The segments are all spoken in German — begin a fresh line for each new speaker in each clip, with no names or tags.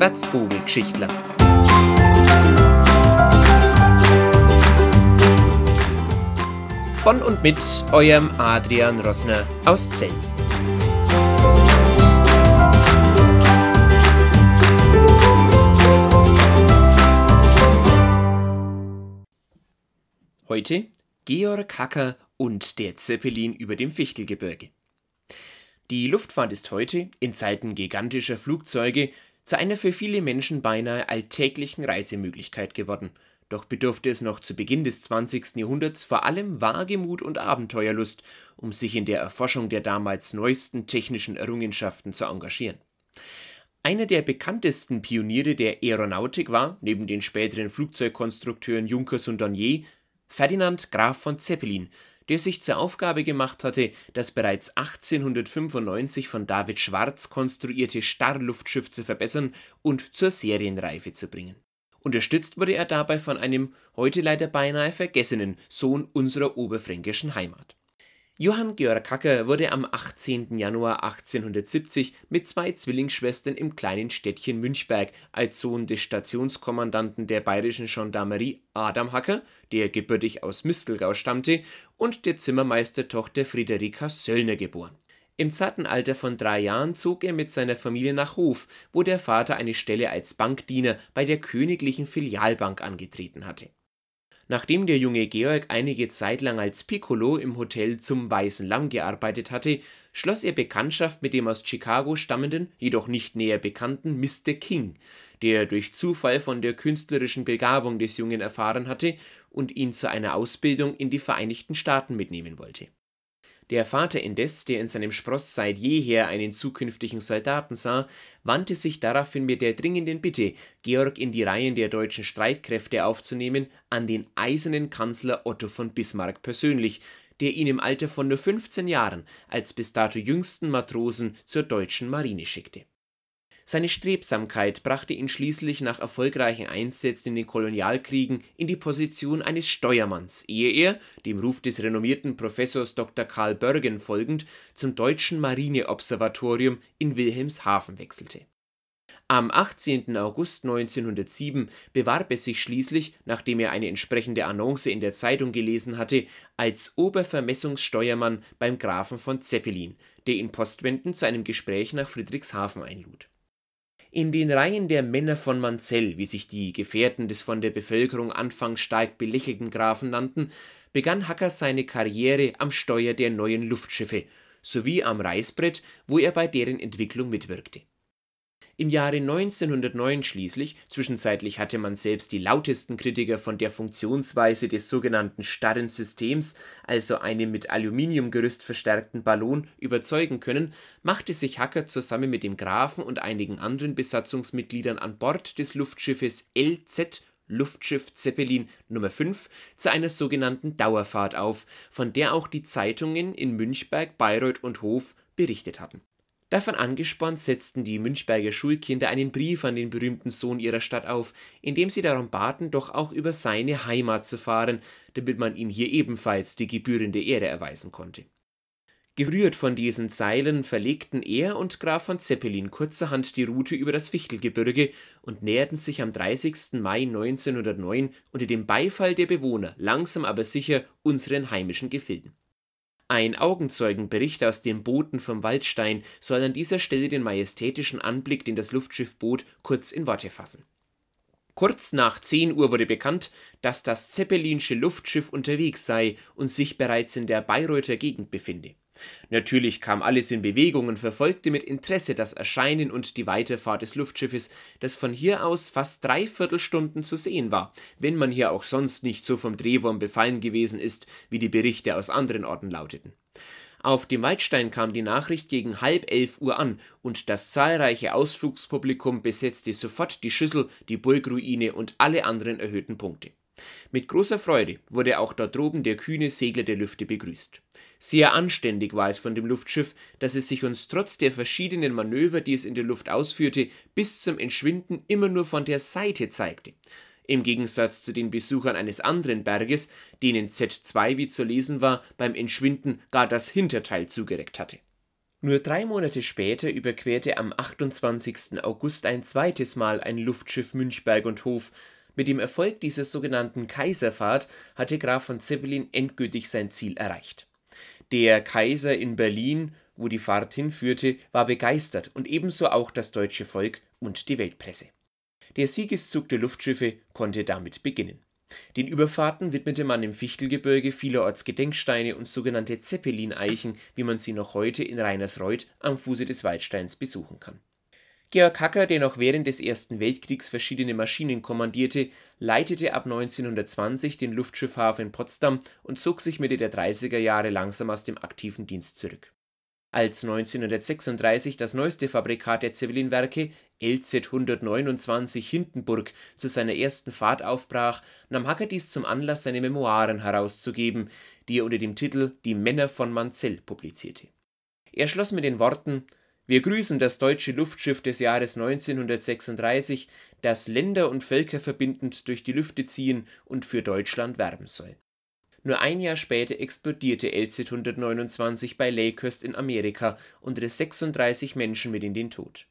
Wärzvogelgeschichtler. Von und mit eurem Adrian Rossner aus Zell. Heute Georg Hacker und der Zeppelin über dem Fichtelgebirge. Die Luftfahrt ist heute, in Zeiten gigantischer Flugzeuge, zu einer für viele Menschen beinahe alltäglichen Reisemöglichkeit geworden. Doch bedurfte es noch zu Beginn des 20. Jahrhunderts vor allem Wagemut und Abenteuerlust, um sich in der Erforschung der damals neuesten technischen Errungenschaften zu engagieren. Einer der bekanntesten Pioniere der Aeronautik war, neben den späteren Flugzeugkonstrukteuren Junkers und Dornier, Ferdinand Graf von Zeppelin, der sich zur Aufgabe gemacht hatte, das bereits 1895 von David Schwarz konstruierte Starrluftschiff zu verbessern und zur Serienreife zu bringen. Unterstützt wurde er dabei von einem heute leider beinahe vergessenen Sohn unserer oberfränkischen Heimat Johann Georg Hacker wurde am 18. Januar 1870 mit zwei Zwillingsschwestern im kleinen Städtchen Münchberg als Sohn des Stationskommandanten der bayerischen Gendarmerie Adam Hacker, der gebürtig aus Mistelgau stammte, und der Zimmermeistertochter Friederika Söllner geboren. Im zarten Alter von drei Jahren zog er mit seiner Familie nach Hof, wo der Vater eine Stelle als Bankdiener bei der Königlichen Filialbank angetreten hatte Nachdem der junge Georg einige Zeit lang als Piccolo im Hotel Zum Weißen Lamm gearbeitet hatte, schloss er Bekanntschaft mit dem aus Chicago stammenden, jedoch nicht näher bekannten Mr. King, der durch Zufall von der künstlerischen Begabung des Jungen erfahren hatte und ihn zu einer Ausbildung in die Vereinigten Staaten mitnehmen wollte der Vater indes, der in seinem Spross seit jeher einen zukünftigen Soldaten sah, wandte sich daraufhin mit der dringenden Bitte, Georg in die Reihen der deutschen Streitkräfte aufzunehmen, an den eisernen Kanzler Otto von Bismarck persönlich, der ihn im Alter von nur 15 Jahren als bis dato jüngsten Matrosen zur deutschen Marine schickte seine Strebsamkeit brachte ihn schließlich nach erfolgreichen Einsätzen in den Kolonialkriegen in die Position eines Steuermanns, ehe er, dem Ruf des renommierten Professors Dr. Karl Börgen folgend, zum Deutschen Marineobservatorium in Wilhelmshaven wechselte. Am 18. August 1907 bewarb er sich schließlich, nachdem er eine entsprechende Annonce in der Zeitung gelesen hatte, als Obervermessungssteuermann beim Grafen von Zeppelin, der ihn postwendend zu einem Gespräch nach Friedrichshafen einlud in den Reihen der Männer von Manzell, wie sich die Gefährten des von der Bevölkerung anfangs stark belächelten Grafen nannten, begann Hacker seine Karriere am Steuer der neuen Luftschiffe sowie am Reißbrett, wo er bei deren Entwicklung mitwirkte im Jahre 1909 schließlich, zwischenzeitlich hatte man selbst die lautesten Kritiker von der Funktionsweise des sogenannten starren Systems, also einem mit Aluminiumgerüst verstärkten Ballon, überzeugen können, machte sich Hacker zusammen mit dem Grafen und einigen anderen Besatzungsmitgliedern an Bord des Luftschiffes LZ Luftschiff Zeppelin Nummer 5 zu einer sogenannten Dauerfahrt auf, von der auch die Zeitungen in Münchberg, Bayreuth und Hof berichtet hatten Davon angespornt setzten die Münchberger Schulkinder einen Brief an den berühmten Sohn ihrer Stadt auf, in dem sie darum baten, doch auch über seine Heimat zu fahren, damit man ihm hier ebenfalls die gebührende Ehre erweisen konnte. Gerührt von diesen Zeilen verlegten er und Graf von Zeppelin kurzerhand die Route über das Fichtelgebirge und näherten sich am 30. Mai 1909 unter dem Beifall der Bewohner langsam aber sicher unseren heimischen Gefilden ein Augenzeugenbericht aus dem Booten vom Waldstein soll an dieser Stelle den majestätischen Anblick, den das Luftschiff bot, kurz in Worte fassen. Kurz nach 10 Uhr wurde bekannt, dass das Zeppelinsche Luftschiff unterwegs sei und sich bereits in der Bayreuther Gegend befinde Natürlich kam alles in Bewegung und verfolgte mit Interesse das Erscheinen und die Weiterfahrt des Luftschiffes, das von hier aus fast dreiviertel Stunden zu sehen war, wenn man hier auch sonst nicht so vom Drehwurm befallen gewesen ist, wie die Berichte aus anderen Orten lauteten. Auf dem Waldstein kam die Nachricht gegen halb elf Uhr an, und das zahlreiche Ausflugspublikum besetzte sofort die Schüssel, die Burgruine und alle anderen erhöhten Punkte. Mit großer Freude wurde auch dort droben der kühne Segler der Lüfte begrüßt. Sehr anständig war es von dem Luftschiff, dass es sich uns trotz der verschiedenen Manöver, die es in der Luft ausführte, bis zum Entschwinden immer nur von der Seite zeigte. Im Gegensatz zu den Besuchern eines anderen Berges, denen Z2, wie zu lesen war, beim Entschwinden gar das Hinterteil zugereckt hatte Nur drei Monate später überquerte am 28. August ein zweites Mal ein Luftschiff Münchberg und Hof. Mit dem Erfolg dieser sogenannten Kaiserfahrt hatte Graf von Zeppelin endgültig sein Ziel erreicht. Der Kaiser in Berlin, wo die Fahrt hinführte, war begeistert und ebenso auch das deutsche Volk und die Weltpresse. Der Siegeszug der Luftschiffe konnte damit beginnen. Den Überfahrten widmete man im Fichtelgebirge vielerorts Gedenksteine und sogenannte Zeppelin-Eichen, wie man sie noch heute in Reinersreuth am Fuße des Waldsteins besuchen kann. Georg Hacker, der noch während des Ersten Weltkriegs verschiedene Maschinen kommandierte, leitete ab 1920 den Luftschiffhafen Potsdam und zog sich Mitte der 30er Jahre langsam aus dem aktiven Dienst zurück. Als 1936 das neueste Fabrikat der Zeppelin-Werke, LZ 129 Hindenburg, zu seiner ersten Fahrt aufbrach, nahm Hacker dies zum Anlass, seine Memoiren herauszugeben, die er unter dem Titel Die Männer von Manzell publizierte. Er schloss mit den Worten Wir grüßen das deutsche Luftschiff des Jahres 1936, das Länder und Völker verbindend durch die Lüfte ziehen und für Deutschland werben soll nur ein Jahr später explodierte LZ-129 bei Lakehurst in Amerika und riss 36 Menschen mit in den Tod.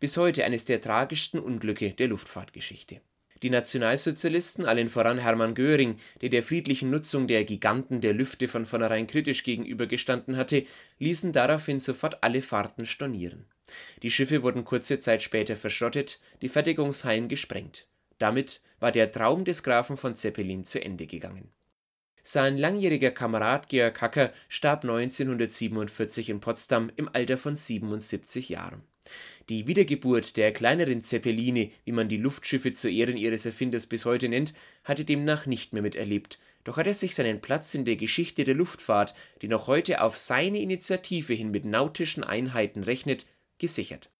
Bis heute eines der tragischsten Unglücke der Luftfahrtgeschichte. Die Nationalsozialisten, allen voran Hermann Göring, der der friedlichen Nutzung der Giganten der Lüfte von vornherein kritisch gegenübergestanden hatte, ließen daraufhin sofort alle Fahrten stornieren. Die Schiffe wurden kurze Zeit später verschrottet, die Fertigungshallen gesprengt. Damit war der Traum des Grafen von Zeppelin zu Ende gegangen sein langjähriger Kamerad Georg Hacker starb 1947 in Potsdam im Alter von 77 Jahren. Die Wiedergeburt der kleineren Zeppeline, wie man die Luftschiffe zu Ehren ihres Erfinders bis heute nennt, hatte demnach nicht mehr miterlebt, doch hat er sich seinen Platz in der Geschichte der Luftfahrt, die noch heute auf seine Initiative hin mit nautischen Einheiten rechnet, gesichert